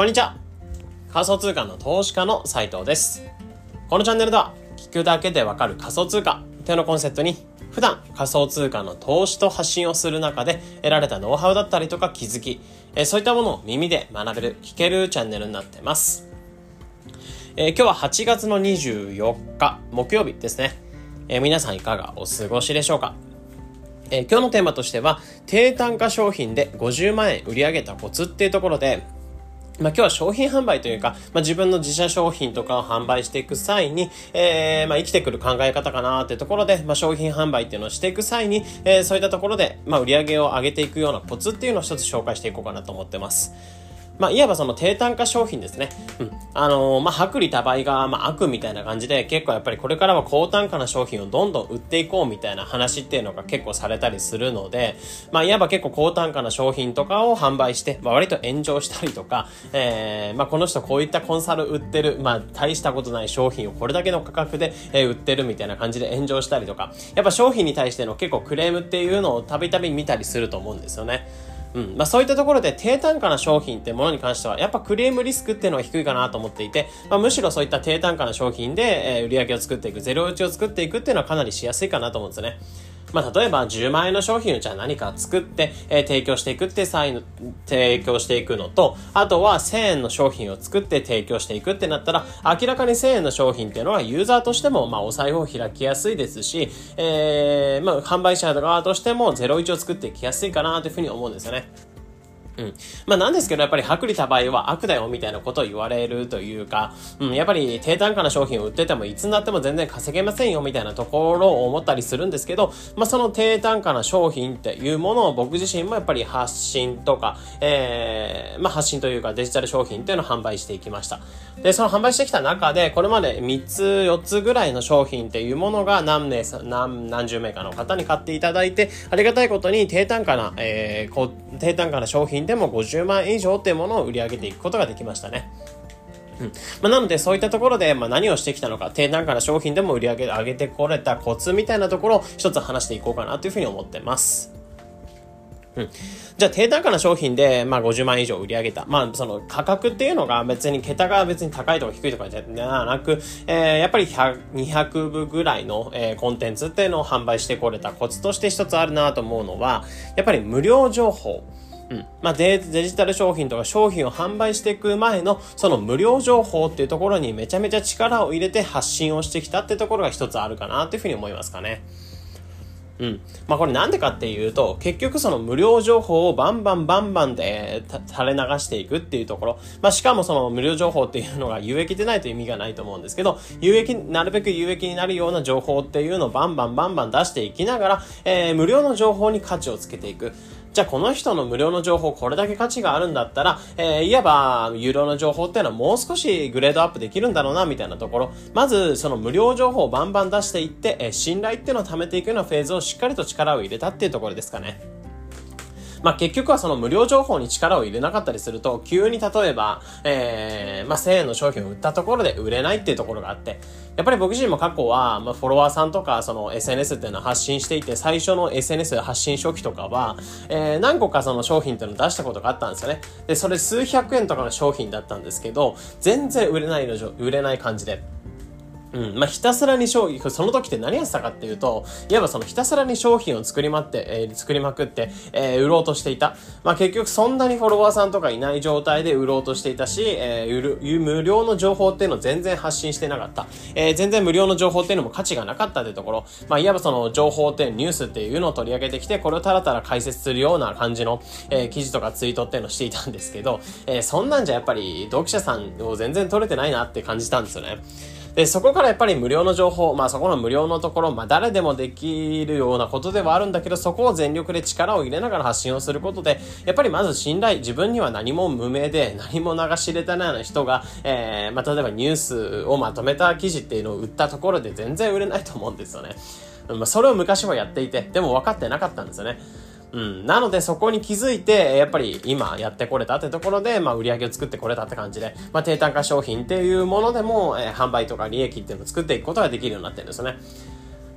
こんにちは。仮想通貨の投資家の斉藤です。このチャンネルでは、聞くだけでわかる仮想通貨というのコンセプトに、普段仮想通貨の投資と発信をする中で得られたノウハウだったりとか気づき、えそういったものを耳で学べる、聞けるチャンネルになってます。えー、今日は8月の24日、木曜日ですね。えー、皆さんいかがお過ごしでしょうか？えー、今日のテーマとしては、低単価商品で50万円売り上げたコツっていうところで、まあ、今日は商品販売というか、まあ、自分の自社商品とかを販売していく際に、えー、まあ、生きてくる考え方かなーってところで、まあ、商品販売っていうのをしていく際に、えー、そういったところで、まあ、売り上げを上げていくようなコツっていうのを一つ紹介していこうかなと思ってます。まあ、いわばその低単価商品ですね。うん。あのー、まあ、薄利多売が、まあ、悪みたいな感じで、結構やっぱりこれからは高単価な商品をどんどん売っていこうみたいな話っていうのが結構されたりするので、まあ、いわば結構高単価な商品とかを販売して、まあ、割と炎上したりとか、えー、まあ、この人こういったコンサル売ってる、まあ、大したことない商品をこれだけの価格で、えー、売ってるみたいな感じで炎上したりとか、やっぱ商品に対しての結構クレームっていうのをたびたび見たりすると思うんですよね。うんまあ、そういったところで低単価な商品ってものに関してはやっぱクレームリスクっていうのは低いかなと思っていて、まあ、むしろそういった低単価な商品で、えー、売り上げを作っていくゼロ打ちを作っていくっていうのはかなりしやすいかなと思うんですよね。まあ、例えば10万円の商品をじゃあ何か作って、えー、提供していくって際の、提供していくのと、あとは1000円の商品を作って提供していくってなったら、明らかに1000円の商品っていうのはユーザーとしても、まあ、お財布を開きやすいですし、えー、まあ、販売者側としても01を作っていきやすいかなというふうに思うんですよね。うん。まあなんですけど、やっぱり薄利多売は悪だよみたいなことを言われるというか、うん、やっぱり低単価な商品を売っててもいつになっても全然稼げませんよみたいなところを思ったりするんですけど、まあその低単価な商品っていうものを僕自身もやっぱり発信とか、えー、まあ発信というかデジタル商品っていうのを販売していきました。で、その販売してきた中で、これまで3つ、4つぐらいの商品っていうものが何名何、何十名かの方に買っていただいて、ありがたいことに低単価な、えー、こ低単価な商品でも50万円以上っていうものを売り上げていくことができましたね。うんまあ、なので、そういったところで、まあ、何をしてきたのか、低単価な商品でも売り上げ上げてこれたコツみたいなところを一つ話していこうかなというふうに思ってます。うん。じゃあ、低単価な商品で、まあ、50万以上売り上げた。まあ、その価格っていうのが別に、桁が別に高いとか低いとかじゃなく、えー、やっぱり200部ぐらいの、えー、コンテンツっていうのを販売してこれたコツとして一つあるなと思うのは、やっぱり無料情報。うん。まあデ、デジタル商品とか商品を販売していく前の、その無料情報っていうところにめちゃめちゃ力を入れて発信をしてきたってところが一つあるかなというふうに思いますかね。うん。まあこれなんでかっていうと、結局その無料情報をバンバンバンバンで垂れ流していくっていうところ。まあしかもその無料情報っていうのが有益でないと意味がないと思うんですけど、有益、なるべく有益になるような情報っていうのをバンバンバンバン出していきながら、えー、無料の情報に価値をつけていく。じゃあこの人の無料の情報これだけ価値があるんだったら、えー、いわば有料の情報っていうのはもう少しグレードアップできるんだろうなみたいなところ。まずその無料情報をバンバン出していって、えー、信頼っていうのを貯めていくようなフェーズをしっかりと力を入れたっていうところですかね。まあ、結局はその無料情報に力を入れなかったりすると、急に例えば、えー、まあ、1000円の商品を売ったところで売れないっていうところがあって、やっぱり僕自身も過去は、まあ、フォロワーさんとか、その SNS っていうのを発信していて、最初の SNS 発信初期とかは、えー、何個かその商品っていうのを出したことがあったんですよね。で、それ数百円とかの商品だったんですけど、全然売れないの、売れない感じで。うん。まあ、ひたすらに商品、その時って何やってたかっていうと、いわばそのひたすらに商品を作りまって、えー、作りまくって、えー、売ろうとしていた。まあ、結局そんなにフォロワーさんとかいない状態で売ろうとしていたし、えー、売る、無料の情報っていうのを全然発信してなかった。えー、全然無料の情報っていうのも価値がなかったってところ、まあ、いわばその情報ってニュースっていうのを取り上げてきて、これをたらたら解説するような感じの、えー、記事とかツイートっていうのをしていたんですけど、えー、そんなんじゃやっぱり読者さんを全然取れてないなって感じたんですよね。で、そこからやっぱり無料の情報、まあそこの無料のところ、まあ誰でもできるようなことではあるんだけど、そこを全力で力を入れながら発信をすることで、やっぱりまず信頼、自分には何も無名で、何も流し入れたような人が、えー、まあ例えばニュースをまとめた記事っていうのを売ったところで全然売れないと思うんですよね。まあそれを昔はやっていて、でも分かってなかったんですよね。うん。なのでそこに気づいて、やっぱり今やってこれたってところで、まあ売り上げを作ってこれたって感じで、まあ低単価商品っていうものでも、えー、販売とか利益っていうのを作っていくことができるようになってるんですよね。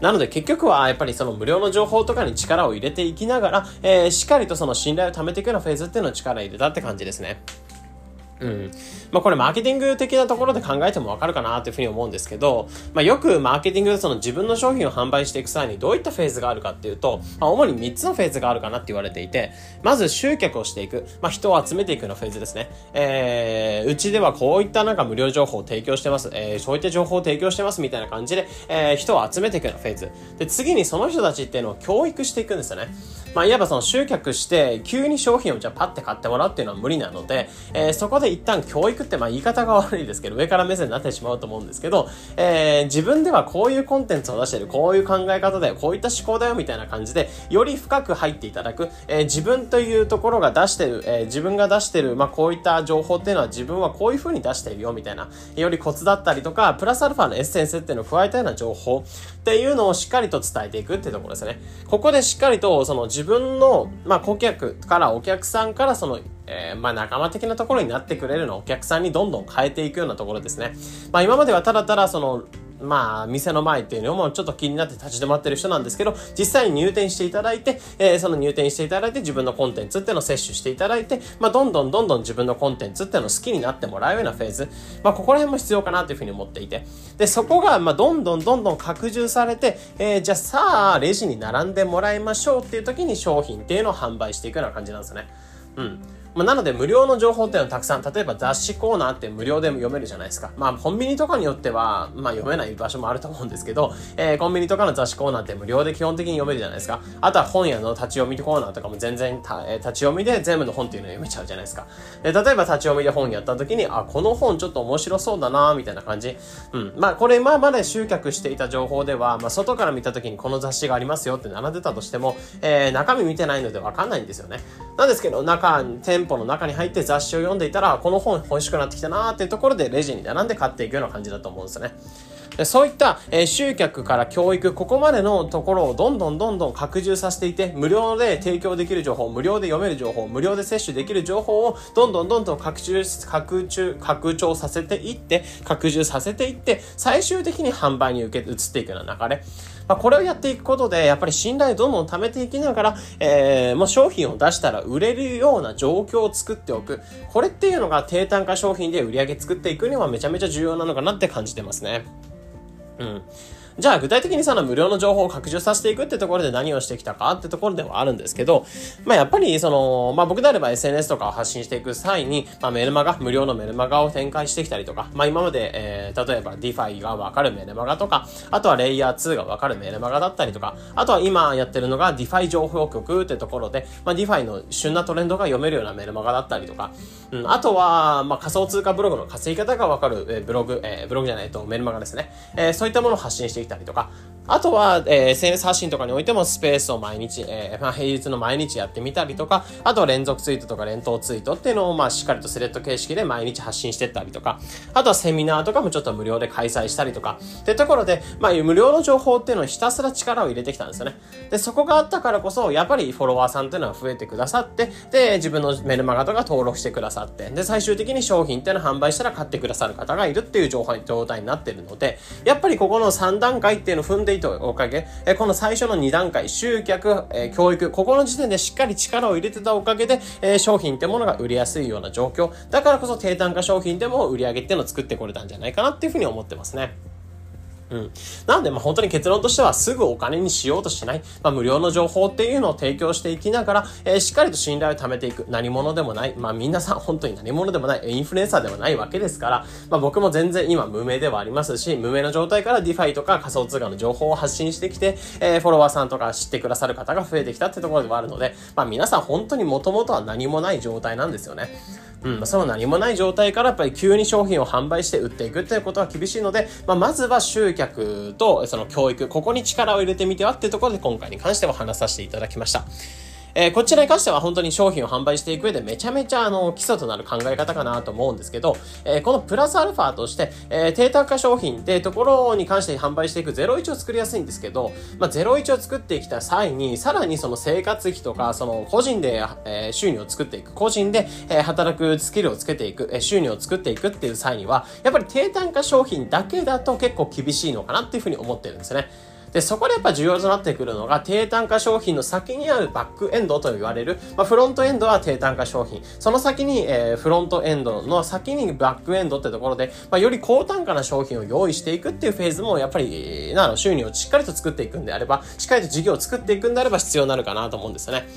なので結局はやっぱりその無料の情報とかに力を入れていきながら、えー、しっかりとその信頼を貯めていくようなフェーズっていうのを力入れたって感じですね。うん。まあこれマーケティング的なところで考えてもわかるかなというふうに思うんですけど、まあよくマーケティングでその自分の商品を販売していく際にどういったフェーズがあるかっていうと、まあ主に3つのフェーズがあるかなって言われていて、まず集客をしていく、まあ人を集めていくようなフェーズですね。えー、うちではこういったなんか無料情報を提供してます、えー、そういった情報を提供してますみたいな感じで、えー、人を集めていくようなフェーズ。で、次にその人たちっていうのを教育していくんですよね。まあいわばその集客して急に商品をじゃあパッて買ってもらうっていうのは無理なので、えー、そこで一旦教育ってまあ言い方が悪いですけど、上から目線になってしまうと思うんですけど、えー、自分ではこういうコンテンツを出してる、こういう考え方だよ、こういった思考だよみたいな感じで、より深く入っていただく、えー、自分というところが出してる、えー、自分が出してる、まあこういった情報っていうのは自分はこういう風に出しているよみたいな、よりコツだったりとか、プラスアルファのエッセンスっていうのを加えたような情報っていうのをしっかりと伝えていくっていうところですね。ここでしっかりとその自分の、まあ顧客からお客さんからそのえー、まあ仲間的なところになってくれるのお客さんにどんどん変えていくようなところですね。まあ今まではただただその、まあ、店の前っていうのもちょっと気になって立ち止まってる人なんですけど、実際に入店していただいて、えー、その入店していただいて自分のコンテンツっていうのを摂取していただいて、まあ、どんどんどんどん自分のコンテンツっていうのを好きになってもらうようなフェーズ、まあ、ここら辺も必要かなというふうに思っていて、で、そこが、まあ、どんどんどんどん拡充されて、えー、じゃあさあ、レジに並んでもらいましょうっていう時に商品っていうのを販売していくような感じなんですね。うん。まあ、なので無料の情報っていうのはたくさん、例えば雑誌コーナーって無料で読めるじゃないですか。まあコンビニとかによっては、まあ読めない場所もあると思うんですけど、えー、コンビニとかの雑誌コーナーって無料で基本的に読めるじゃないですか。あとは本屋の立ち読みコーナーとかも全然た、えー、立ち読みで全部の本っていうのを読めちゃうじゃないですか。で例えば立ち読みで本やった時に、あ、この本ちょっと面白そうだなみたいな感じ。うん。まあこれ今まで集客していた情報では、まあ外から見た時にこの雑誌がありますよって並んでたとしても、えー、中身見てないのでわかんないんですよね。なんですけど、中、店舗の中に入って雑誌を読んでいたら、この本欲しくなってきたなーっていうところでレジに並んで買っていくような感じだと思うんですよね。でそういった、えー、集客から教育、ここまでのところをどんどんどんどん拡充させていて、無料で提供できる情報、無料で読める情報、無料で摂取できる情報をどんどんどんどん拡充、拡充、拡張させていって、拡充させていって、最終的に販売に受け、移っていくような流れ。まあ、これをやっていくことで、やっぱり信頼どんどん貯めていきながら、えー、もう商品を出したら売れるような状況を作っておく。これっていうのが低単価商品で売り上げ作っていくにはめちゃめちゃ重要なのかなって感じてますね。うん。じゃあ具体的にその無料の情報を拡充させていくってところで何をしてきたかってところではあるんですけど、まあやっぱりその、まあ僕であれば SNS とかを発信していく際に、まあメルマガ、無料のメルマガを展開してきたりとか、まあ今まで、えー、例えば DeFi がわかるメルマガとか、あとはレイヤー2がわかるメルマガだったりとか、あとは今やってるのが DeFi 情報局ってところで、まあ DeFi の旬なトレンドが読めるようなメルマガだったりとか、うん、あとは、まあ仮想通貨ブログの稼ぎ方がわかる、えー、ブログ、えー、ブログじゃないとメルマガですね。えー、そういったものを発信してきたりとか、あとは、えー、SNS 発信とかにおいてもスペースを毎日、えー、まあ、平日の毎日やってみたりとか、あとは連続ツイートとか連投ツイートっていうのを、まあ、しっかりとスレッド形式で毎日発信してったりとか、あとはセミナーとかもちょっと無料で開催したりとか、ってところで、まあ、無料の情報っていうのをひたすら力を入れてきたんですよね。で、そこがあったからこそ、やっぱりフォロワーさんっていうのは増えてくださって、で、自分のメルマガとか登録してくださって、で、最終的に商品っていうのを販売したら買ってくださる方がいるっていう状態になってるので、やっぱりここの3段階っていうのを踏んでいとおかげ、えこの最初の2段階、集客、え教育、ここの時点でしっかり力を入れてたおかげで、え商品ってものが売りやすいような状況。だからこそ低単価商品でも売り上げっていうのを作ってこれたんじゃないかなっていうふうに思ってますね。うん。なんで、まあ本当に結論としてはすぐお金にしようとしない。まあ無料の情報っていうのを提供していきながら、えー、しっかりと信頼を貯めていく。何者でもない。まあ皆さん本当に何者でもない。インフルエンサーではないわけですから、まあ僕も全然今無名ではありますし、無名の状態から DeFi とか仮想通貨の情報を発信してきて、えー、フォロワーさんとか知ってくださる方が増えてきたってところではあるので、まあ皆さん本当に元々は何もない状態なんですよね。うん、その何もない状態からやっぱり急に商品を販売して売っていくっていうことは厳しいので、まあ、まずは集客とその教育、ここに力を入れてみてはっていうところで今回に関しては話させていただきました。えー、こちらに関しては本当に商品を販売していく上でめちゃめちゃあの基礎となる考え方かなと思うんですけど、えー、このプラスアルファとして、えー、低単価商品ってところに関して販売していく01を作りやすいんですけど、まあ、01を作ってきた際に、さらにその生活費とか、その個人で、えー、収入を作っていく、個人で、えー、働くスキルをつけていく、えー、収入を作っていくっていう際には、やっぱり低単価商品だけだと結構厳しいのかなっていうふうに思ってるんですね。で、そこでやっぱ重要となってくるのが、低単価商品の先にあるバックエンドと言われる、まあ、フロントエンドは低単価商品、その先に、えー、フロントエンドの先にバックエンドってところで、まあ、より高単価な商品を用意していくっていうフェーズも、やっぱり、なの、収入をしっかりと作っていくんであれば、しっかりと事業を作っていくんであれば必要になるかなと思うんですよね。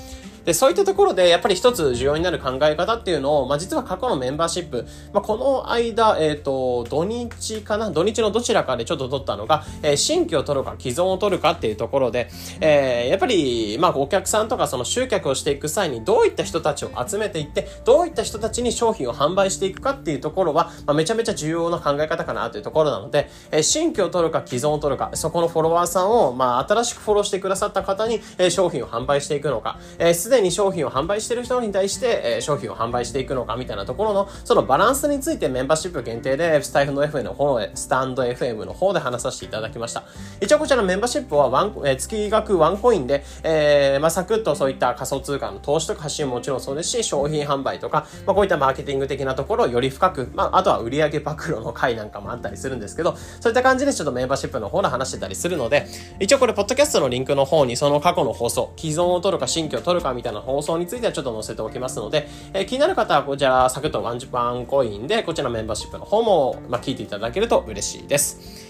で、そういったところで、やっぱり一つ重要になる考え方っていうのを、まあ、実は過去のメンバーシップ、まあ、この間、えっ、ー、と、土日かな？土日のどちらかでちょっと取ったのが、えー、新規を取るか、既存を取るかっていうところで、えー、やっぱり、まあ、お客さんとかその集客をしていく際に、どういった人たちを集めていって、どういった人たちに商品を販売していくかっていうところは、まあ、めちゃめちゃ重要な考え方かなというところなので、えー、新規を取るか、既存を取るか、そこのフォロワーさんを、まあ、新しくフォローしてくださった方に、えー、商品を販売していくのか、えー、に商品を販売してる人に対して、えー、商品を販売していくのかみたいなところの、そのバランスについてメンバーシップ限定で、スタイフの FM の方で、スタンド FM の方で話させていただきました。一応こちらのメンバーシップはワン、えー、月額ワンコインで、えー、まあ、サクッとそういった仮想通貨の投資とか発信ももちろんそうですし、商品販売とか、まあ、こういったマーケティング的なところをより深く、まあ、あとは売上暴露の回なんかもあったりするんですけど、そういった感じでちょっとメンバーシップの方で話してたりするので、一応これ、ポッドキャストのリンクの方にその過去の放送、既存を取るか新規を取るかみたいなたいな放送についてはちょっと載せておきますので、えー、気になる方はこちら、サクッとワンワンコインで、こちらメンバーシップの方も、まあ、聞いていただけると嬉しいです。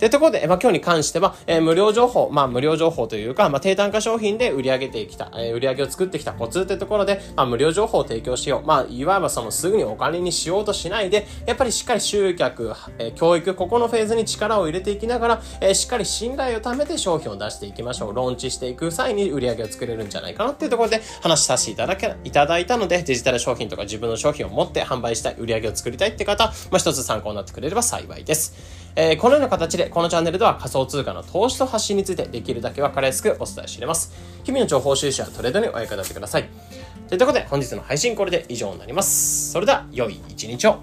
というところで、まあ、今日に関しては、えー、無料情報、まあ、無料情報というか、まあ、低単価商品で売り上げてきた、えー、売り上げを作ってきたコツというところで、まあ、無料情報を提供しよう。まあ、いわばそのすぐにお金にしようとしないで、やっぱりしっかり集客、えー、教育、ここのフェーズに力を入れていきながら、えー、しっかり信頼を貯めて商品を出していきましょう。ローンチしていく際に売り上げを作れるんじゃないかなっていうところで話させていただけ、いただいたので、デジタル商品とか自分の商品を持って販売したい、売り上げを作りたいって方、まあ、一つ参考になってくれれば幸いです。えー、このような形で、このチャンネルでは仮想通貨の投資と発信についてできるだけ分かりやすくお伝えしています。日々の情報収集はトレードにお役立てください。ということで、本日の配信これで以上になります。それでは、良い一日を。